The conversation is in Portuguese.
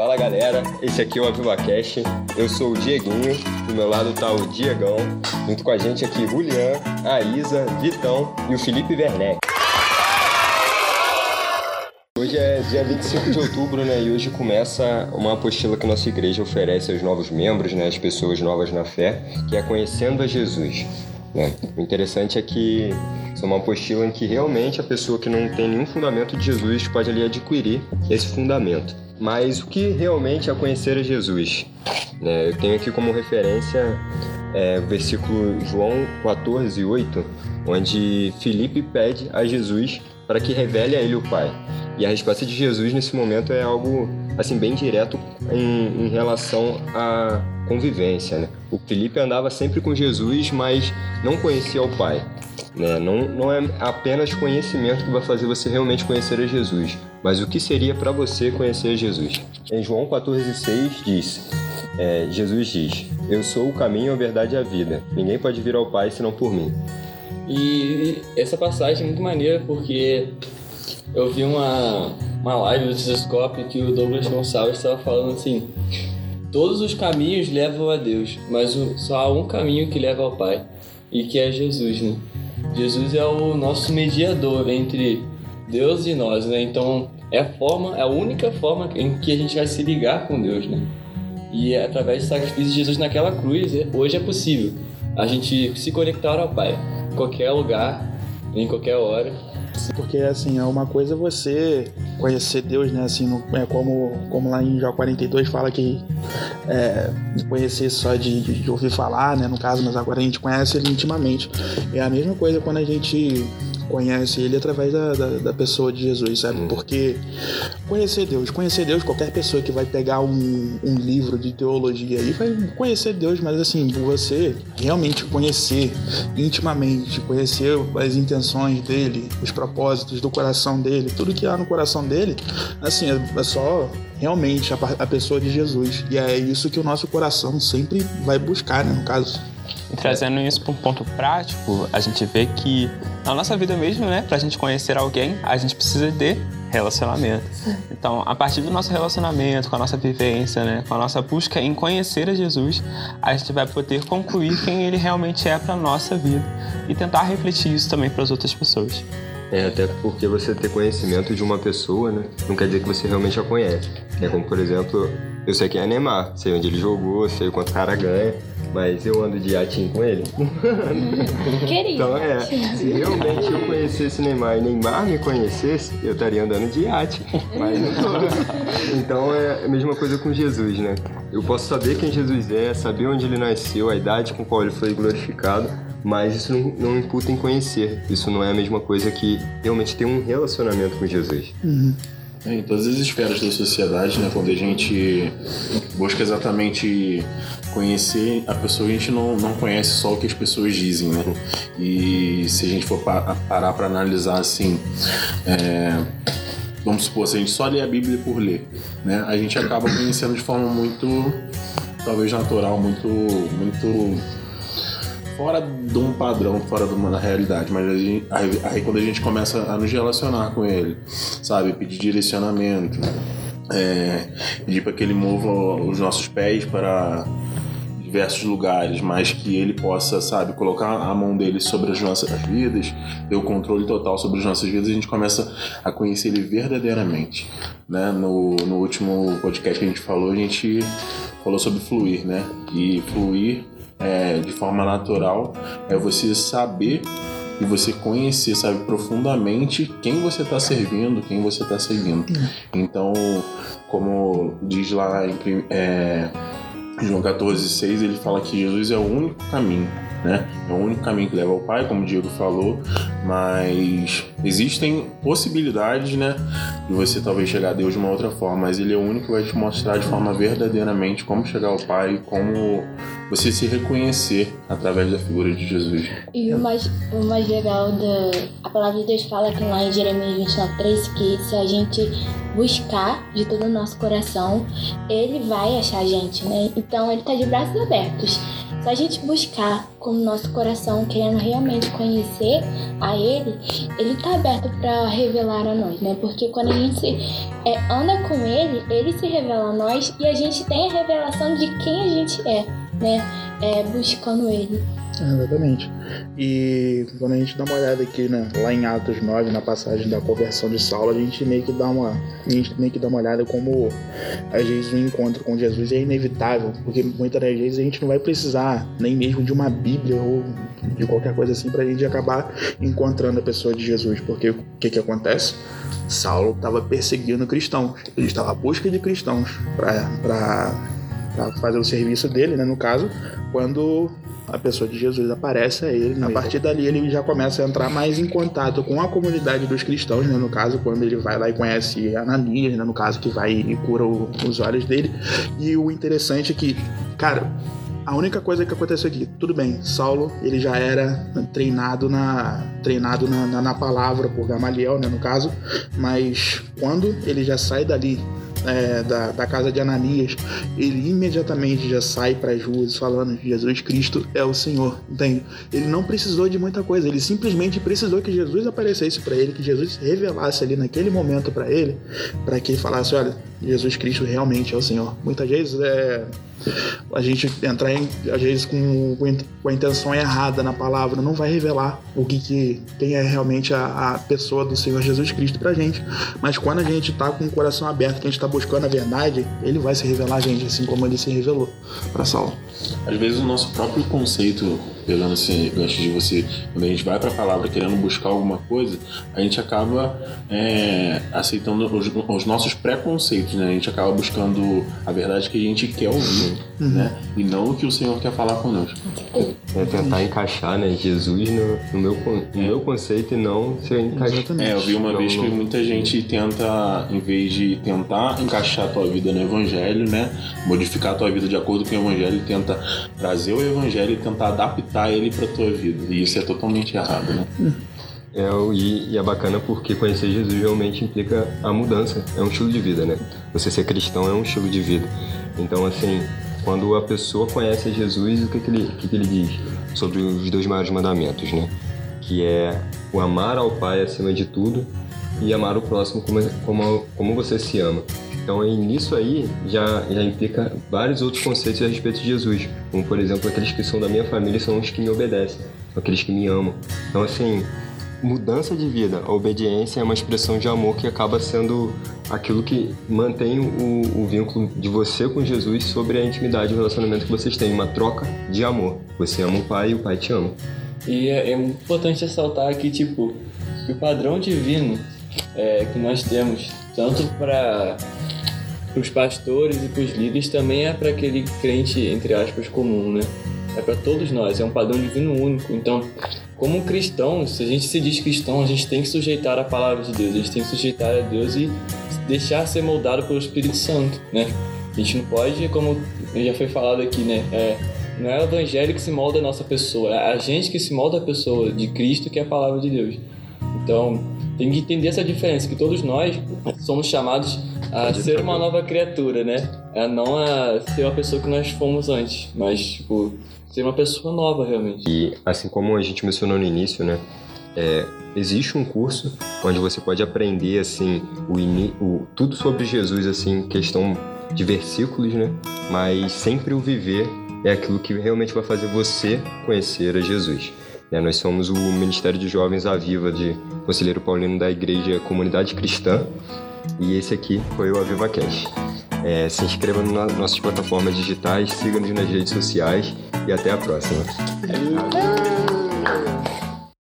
Fala galera, esse aqui é o Aviva Cash. Eu sou o Dieguinho, do meu lado tá o Diegão, junto com a gente aqui Julian, a Isa, Vitão e o Felipe Werneck. Hoje é dia 25 de outubro, né? E hoje começa uma apostila que nossa igreja oferece aos novos membros, né? As pessoas novas na fé, que é Conhecendo a Jesus. Né? O interessante é que é uma apostila em que realmente a pessoa que não tem nenhum fundamento de Jesus pode ali adquirir esse fundamento. Mas o que realmente é conhecer a Jesus? Né? Eu tenho aqui como referência é, o versículo João 14, 8, onde Felipe pede a Jesus para que revele a ele o Pai. E a resposta de Jesus nesse momento é algo assim bem direto em, em relação à convivência. Né? O Felipe andava sempre com Jesus, mas não conhecia o Pai. Né? Não, não é apenas conhecimento que vai fazer você realmente conhecer a Jesus, mas o que seria para você conhecer Jesus. Em João 14,6 diz: é, Jesus diz: Eu sou o caminho, a verdade e a vida. Ninguém pode vir ao Pai senão por mim. E essa passagem é muito maneira porque eu vi uma, uma live do Telescópio que o Douglas Gonçalves estava falando assim: todos os caminhos levam a Deus, mas só há um caminho que leva ao Pai, e que é Jesus, né? Jesus é o nosso mediador entre Deus e nós, né? Então é a forma, é a única forma em que a gente vai se ligar com Deus, né? E é através do sacrifício de Jesus naquela cruz, é, hoje é possível a gente se conectar ao Pai, em qualquer lugar, em qualquer hora porque, assim, é uma coisa você conhecer Deus, né? Assim, no, é como, como lá em Jó 42 fala que é, conhecer só de, de, de, ouvir falar, né? No caso, mas agora a gente conhece ele intimamente. É a mesma coisa quando a gente conhece ele através da, da, da pessoa de Jesus, sabe? Uhum. Porque conhecer Deus, conhecer Deus, qualquer pessoa que vai pegar um, um livro de teologia aí vai conhecer Deus, mas assim, você realmente conhecer intimamente, conhecer as intenções dele, os propósitos do coração dele, tudo que há no coração dele, assim, é, é só realmente a, a pessoa de Jesus. E é isso que o nosso coração sempre vai buscar, né? No caso. E trazendo isso para um ponto prático, a gente vê que na nossa vida mesmo, né, para a gente conhecer alguém, a gente precisa de relacionamento. Então, a partir do nosso relacionamento, com a nossa vivência, né, com a nossa busca em conhecer a Jesus, a gente vai poder concluir quem ele realmente é para nossa vida e tentar refletir isso também para as outras pessoas. É, até porque você ter conhecimento de uma pessoa, né, não quer dizer que você realmente a conhece. É como, por exemplo, eu sei quem é Neymar, sei onde ele jogou, sei quanto cara ganha, mas eu ando de iatinho com ele. Querido. Então é, se realmente eu conhecesse Neymar e Neymar me conhecesse, eu estaria andando de iate, mas não tô. Então é a mesma coisa com Jesus, né? Eu posso saber quem Jesus é, saber onde ele nasceu, a idade com qual ele foi glorificado, mas isso não, não imputa em conhecer. Isso não é a mesma coisa que realmente ter um relacionamento com Jesus. Uhum. É, em todas as esferas da sociedade, né, quando a gente busca exatamente conhecer a pessoa, a gente não, não conhece só o que as pessoas dizem, né? E se a gente for pa parar para analisar assim, é, vamos supor, se a gente só lê a Bíblia por ler, né, a gente acaba conhecendo de forma muito, talvez natural, muito, muito fora de um padrão, fora de uma realidade, mas aí, aí, aí, quando a gente começa a nos relacionar com ele, sabe, pedir direcionamento, é, pedir para que ele mova os nossos pés para diversos lugares, mas que ele possa, sabe, colocar a mão dele sobre as nossas vidas, ter o controle total sobre as nossas vidas, a gente começa a conhecer ele verdadeiramente, né? No, no último podcast que a gente falou, a gente falou sobre fluir, né? E fluir é, de forma natural é você saber e você conhecer, sabe, profundamente quem você está servindo, quem você está seguindo. Então, como diz lá em é, João 14,6, ele fala que Jesus é o único caminho né? É o único caminho que leva ao Pai, como o Diego falou, mas existem possibilidades, né, de você talvez chegar a Deus de uma outra forma, mas Ele é o único que vai te mostrar de forma verdadeiramente como chegar ao Pai, como você se reconhecer através da figura de Jesus. E o mais, o mais legal da a palavra de Deus fala que lá em Jeremias 29, 3, que se a gente buscar de todo o nosso coração, ele vai achar a gente, né? Então ele tá de braços abertos. se a gente buscar com o nosso coração, querendo realmente conhecer a Ele, Ele tá aberto para revelar a nós, né? Porque quando a gente é, anda com Ele, Ele se revela a nós e a gente tem a revelação de quem a gente é, né? É, buscando Ele. Exatamente. E quando a gente dá uma olhada aqui né, lá em Atos 9, na passagem da conversão de Saulo, a gente meio que dá uma, a gente meio que dá uma olhada como às vezes o encontro com Jesus é inevitável, porque muitas das vezes a gente não vai precisar nem mesmo de uma Bíblia ou de qualquer coisa assim para a gente acabar encontrando a pessoa de Jesus, porque o que que acontece? Saulo estava perseguindo cristãos, ele estava à busca de cristãos para fazer o serviço dele, né, no caso, quando a pessoa de Jesus aparece a ele. A partir dali ele já começa a entrar mais em contato com a comunidade dos cristãos, né? No caso, quando ele vai lá e conhece Ananias, né? No caso, que vai e cura o, os olhos dele. E o interessante é que, cara, a única coisa que aconteceu aqui, tudo bem, Saulo, ele já era treinado na treinado na, na, na palavra por Gamaliel, né, no caso, mas quando ele já sai dali é, da, da, casa de Ananias, ele imediatamente já sai para as ruas falando: Jesus Cristo é o Senhor. Entende? Ele não precisou de muita coisa, ele simplesmente precisou que Jesus aparecesse para ele, que Jesus revelasse ali naquele momento para ele, para que ele falasse: Olha, Jesus Cristo realmente é o Senhor. Muitas vezes é a gente entrar em, às vezes com, com a intenção errada na palavra não vai revelar o que, que é realmente a, a pessoa do Senhor Jesus Cristo pra gente. Mas quando a gente tá com o coração aberto, que a gente tá buscando a verdade, ele vai se revelar a gente, assim como ele se revelou para Saulo. Às vezes o nosso próprio conceito, pegando esse gancho de você, quando a gente vai para a palavra querendo buscar alguma coisa, a gente acaba é, aceitando os, os, nossos preconceitos, né? A gente acaba buscando a verdade que a gente quer ouvir, uhum. né? E não o que o Senhor quer falar conosco. É tentar encaixar, né, Jesus no, no meu, no meu conceito e não ser encaixado. É, eu vi uma não, vez que muita gente tenta, em vez de tentar encaixar a tua vida no Evangelho, né? Modificar a tua vida de acordo com o Evangelho, tenta trazer o evangelho e tentar adaptar ele para tua vida. E isso é totalmente errado, né? É, e, e é bacana porque conhecer Jesus realmente implica a mudança. É um estilo de vida, né? Você ser cristão é um estilo de vida. Então, assim, quando a pessoa conhece Jesus, o que, que, ele, que, que ele diz sobre os dois maiores mandamentos, né? Que é o amar ao Pai acima de tudo e amar o próximo como, como, como você se ama. Então, aí, nisso aí já, já implica vários outros conceitos a respeito de Jesus, como por exemplo, aqueles que são da minha família são os que me obedecem, aqueles que me amam. Então, assim, mudança de vida, a obediência é uma expressão de amor que acaba sendo aquilo que mantém o, o vínculo de você com Jesus sobre a intimidade e o relacionamento que vocês têm, uma troca de amor. Você ama o Pai e o Pai te ama. E é, é importante ressaltar aqui, tipo, que o padrão divino é, que nós temos, tanto para os pastores e para os líderes também é para aquele crente, entre aspas, comum, né? É para todos nós, é um padrão divino único. Então, como cristão, se a gente se diz cristão, a gente tem que sujeitar a palavra de Deus, a gente tem que sujeitar a Deus e deixar ser moldado pelo Espírito Santo, né? A gente não pode, como já foi falado aqui, né? É, não é o evangelho que se molda a nossa pessoa, é a gente que se molda a pessoa de Cristo, que é a palavra de Deus. Então, tem que entender essa diferença, que todos nós somos chamados a ser uma nova criatura, né? A não a ser uma pessoa que nós fomos antes, mas, tipo, ser uma pessoa nova realmente. E assim como a gente mencionou no início, né? É, existe um curso onde você pode aprender assim o, o, tudo sobre Jesus assim questão de versículos né mas sempre o viver é aquilo que realmente vai fazer você conhecer a Jesus né? nós somos o Ministério de Jovens Aviva de Conselheiro Paulino da Igreja Comunidade Cristã e esse aqui foi o Aviva Cash. É, se inscreva nas nossas plataformas digitais, siga-nos nas redes sociais e até a próxima.